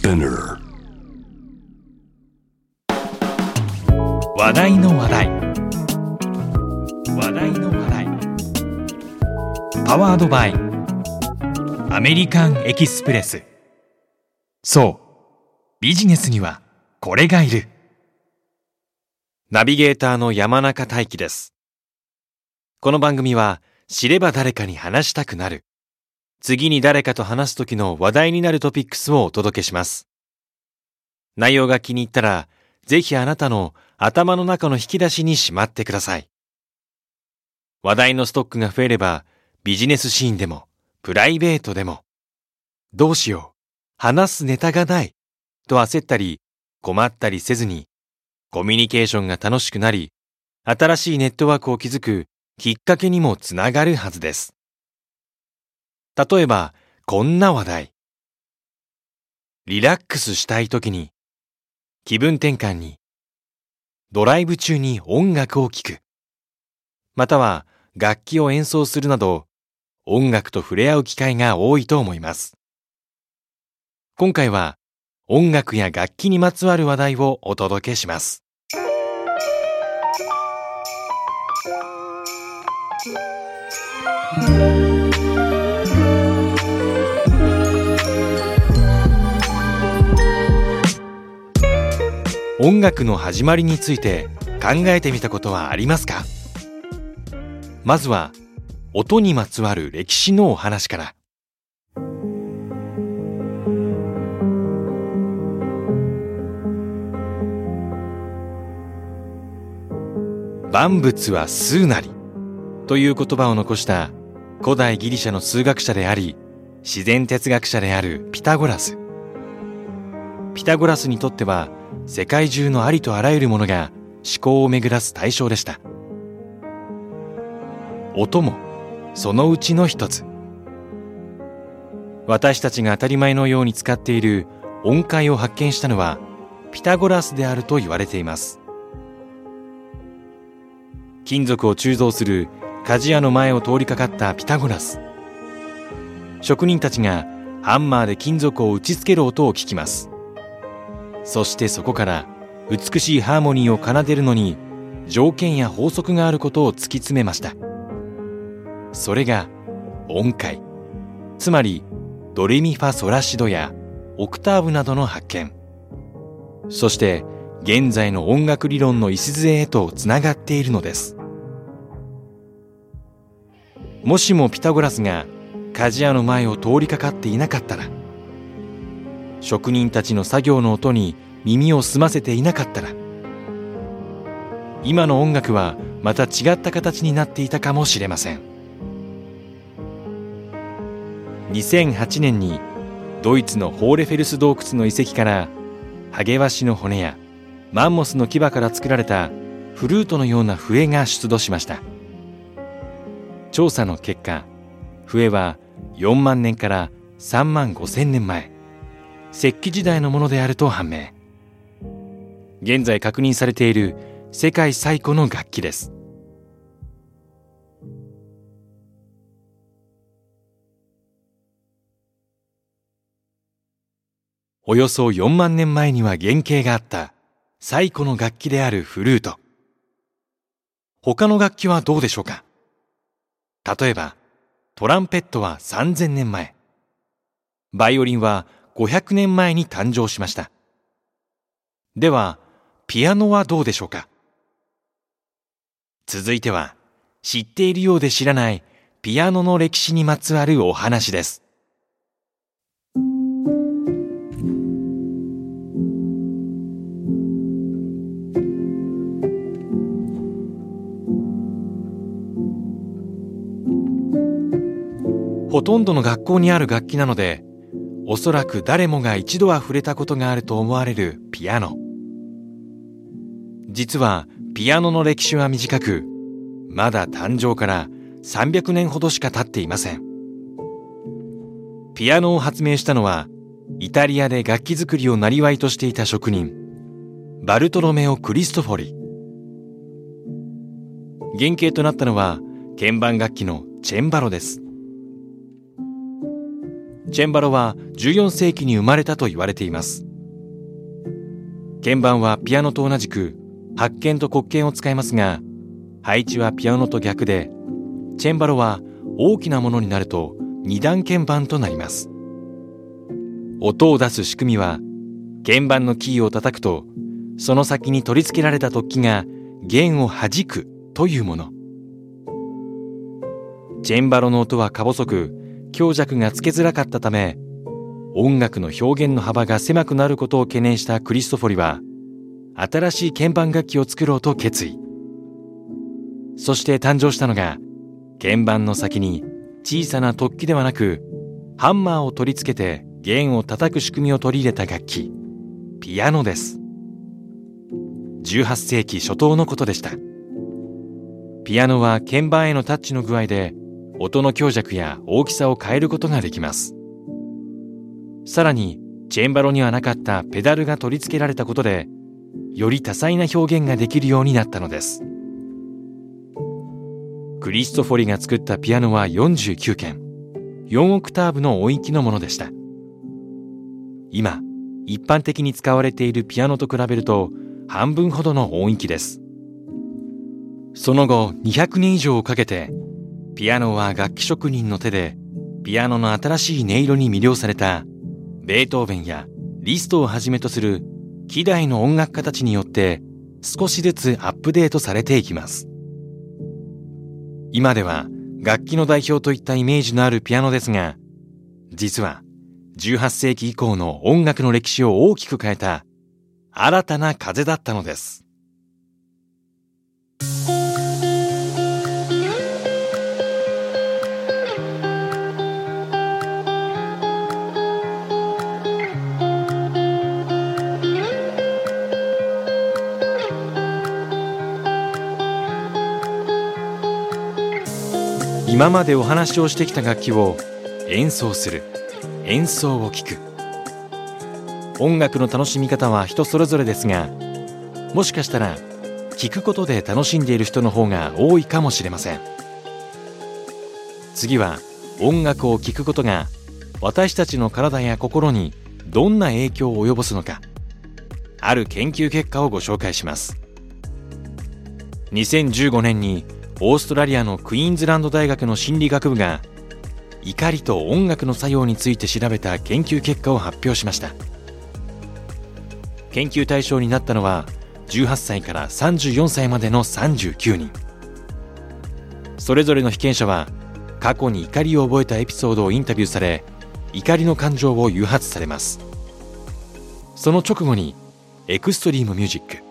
Spinner 話題の話題。話題の話題。パワードバイ。アメリカンエキスプレス。そう。ビジネスにはこれがいる。ナビゲーターの山中大輝です。この番組は知れば誰かに話したくなる。次に誰かと話す時の話題になるトピックスをお届けします内容が気に入ったらぜひあなたの頭の中の引き出しにしまってください。話題のストックが増えれば、ビジネスシーンでも、プライベートでも、どうしよう、話すネタがない、と焦ったり、困ったりせずに、コミュニケーションが楽しくなり、新しいネットワークを築くきっかけにもつながるはずです。例えば、こんな話題。リラックスしたい時に、気分転換に、ドライブ中に音楽を聴く。または楽器を演奏するなど、音楽と触れ合う機会が多いと思います。今回は音楽や楽器にまつわる話題をお届けします。音楽の始まりについて考えてみたことはありますか？まずは音にまつわる歴史のお話から。万物は数なりという言葉を残した古代ギリシャの数学者であり自然哲学者であるピタゴラス。ピタゴラスにとっては世界中のありとあらゆるものが思考を巡らす対象でした。音もそのうちの一つ。私たちが当たり前のように使っている音階を発見したのはピタゴラスであると言われています。金属を鋳造する鍛冶屋の前を通りかかったピタゴラス。職人たちがハンマーで金属を打ちつける音を聞きます。そしてそこから美しいハーモニーを奏でるのに条件や法則があることを突き詰めました。それが音階。つまりドレミファソラシドやオクターブなどの発見。そして現在の音楽理論の礎へとつながっているのです。もしもピタゴラスが鍛冶屋の前を通りかかっていなかったら職人たちの作業の音に耳を澄ませていなかったら今の音楽はまた違った形になっていたかもしれません。2008年にドイツのホーレフェルス洞窟の遺跡からハゲワシの骨やマンモスの牙から作られたフルートのような笛が出土しました。調査の結果笛は4万年から3万5千年前。石器時代のものであると判明。現在確認されている世界最古の楽器です。およそ4万年前には原型があった最古の楽器であるフルート。他の楽器はどうでしょうか？例えばトランペットは3000年前。バイオリンは500年前に誕生しました。ではピアノはどうでしょうか？続いては知っているようで知らないピアノの歴史にまつわるお話です。ほとんどの学校にある楽器なのでおそらく誰もが一度は触れたことがあると思われるピアノ。実はピアノの歴史は短くまだ誕生から300年ほどしか経っていません。ピアノを発明したのはイタリアで楽器作りを生りわいとしていた職人バルトロメオ・クリストフォリ。原型となったのは鍵盤楽器のチェンバロです。チェンバロは14世紀に生まれたと言われています。鍵盤はピアノと同じく白鍵と黒鍵を使いますが配置はピアノと逆でチェンバロは大きなものになると二段鍵盤となります。音を出す仕組みは鍵盤のキーを叩くとその先に取り付けられた突起が弦を弾くというもの。チェンバロの音はか細く強弱がつけづらかったため音楽の表現の幅が狭くなることを懸念したクリストフォリは新しい鍵盤楽器を作ろうと決意。そして誕生したのが鍵盤の先に小さな突起ではなくハンマーを取り付けて弦を叩く仕組みを取り入れた楽器。ピアノです。18世紀初頭のことでした。ピアノは鍵盤へのタッチの具合で音の強弱や大きさを変えることができます。さらにチェンバロにはなかったペダルが取り付けられたことでより多彩な表現ができるようになったのです。クリストフォリが作ったピアノは49件4オクターブの音域のものでした。今一般的に使われているピアノと比べると半分ほどの音域です。その後200年以上をかけてピアノは楽器職人の手でピアノの新しい音色に魅了されたベートーベンやリストをはじめとする希代の音楽家たちによって少しずつアップデートされていきます今では楽器の代表といったイメージのあるピアノですが実は18世紀以降の音楽の歴史を大きく変えた新たな風だったのです。今までお話をしてきた楽器を演奏する演奏を聴く。音楽の楽しみ方は人それぞれですがもしかしたら聴くことで楽しんでいる人の方が多いかもしれません。次は音楽を聴くことが私たちの体や心にどんな影響を及ぼすのかある研究結果をご紹介します。2015年にオーストラリアのクイーンズランド大学の心理学部が怒りと音楽の作用について調べた研究結果を発表しました。研究対象になったのは18歳から34歳までの39人。それぞれの被験者は過去に怒りを覚えたエピソードをインタビューされ怒りの感情を誘発されます。その直後にエクストリームミュージック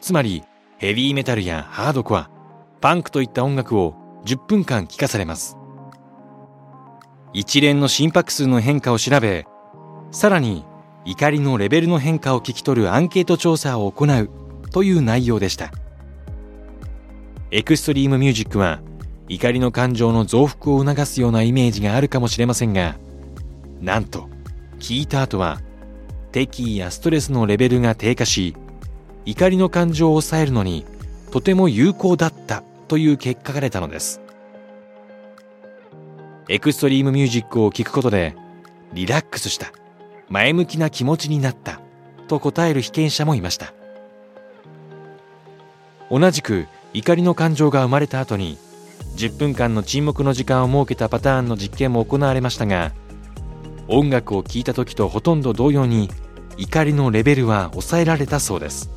つまりヘビーメタルやハードコアパンクといった音楽を10分間聴かされます。一連の心拍数の変化を調べさらに怒りのレベルの変化を聞き取るアンケート調査を行うという内容でした。エクストリームミュージックは怒りの感情の増幅を促すようなイメージがあるかもしれませんがなんと聞いた後は敵意やストレスのレベルが低下し怒りの感情を抑えるのにとても有効だったという結果が出たのです。エクストリームミュージックを聴くことでリラックスした前向きな気持ちになったと答える被験者もいました。同じく怒りの感情が生まれた後に10分間の沈黙の時間を設けたパターンの実験も行われましたが音楽を聴いた時とほとんど同様に怒りのレベルは抑えられたそうです。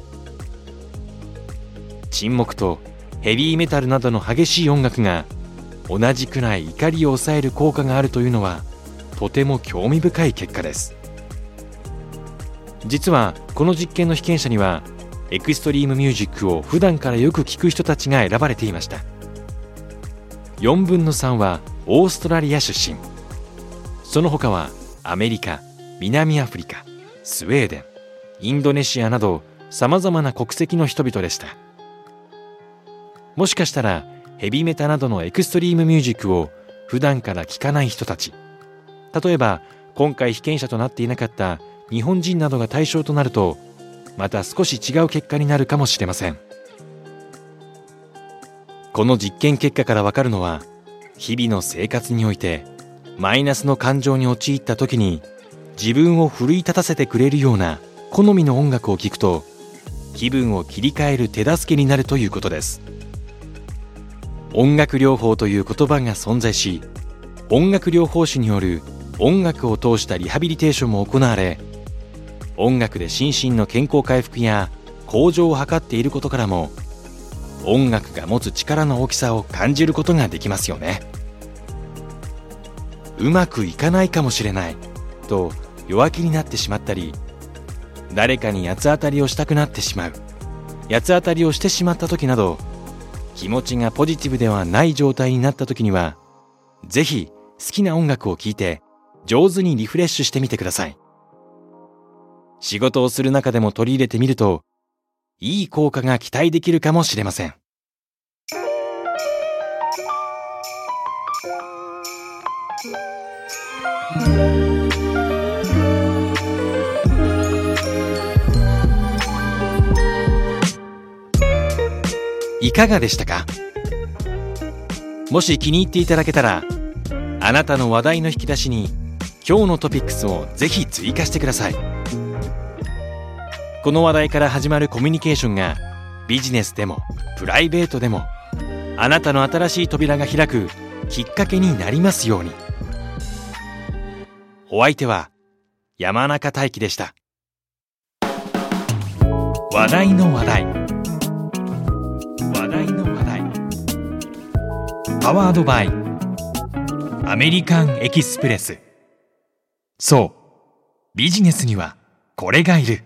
沈黙とヘビーメタルなどの激しい音楽が同じくらい怒りを抑える効果があるというのはとても興味深い結果です。実はこの実験の被験者にはエクストリームミュージックを普段からよく聞く人たちが選ばれていました。4分の3はオーストラリア出身。その他はアメリカ南アフリカスウェーデンインドネシアなどさまざまな国籍の人々でした。もしかしたらヘビメタなどのエクストリームミュージックを普段から聴かない人たち。例えば今回被験者となっていなかった日本人などが対象となるとまた少し違う結果になるかもしれません。この実験結果からわかるのは日々の生活においてマイナスの感情に陥った時に自分を奮い立たせてくれるような好みの音楽を聴くと気分を切り替える手助けになるということです。音楽療法という言葉が存在し音楽療法士による音楽を通したリハビリテーションも行われ音楽で心身の健康回復や向上を図っていることからも音楽が持つ力の大きさを感じることができますよね。うまくいかないかもしれないと弱気になってしまったり誰かに八つ当たりをしたくなってしまう八つ当たりをしてしまった時など気持ちがポジティブではない状態になった時にはぜひ好きな音楽を聴いて上手にリフレッシュしてみてください。仕事をする中でも取り入れてみるといい効果が期待できるかもしれません。いかがでしたか？もし気に入っていただけたらあなたの話題の引き出しに今日のトピックスをぜひ追加してください。この話題から始まるコミュニケーションがビジネスでもプライベートでもあなたの新しい扉が開くきっかけになりますように。お相手は山中大輝でした。話題の話題。パワードバイ。アメリカンエキスプレス。そう。ビジネスにはこれがいる。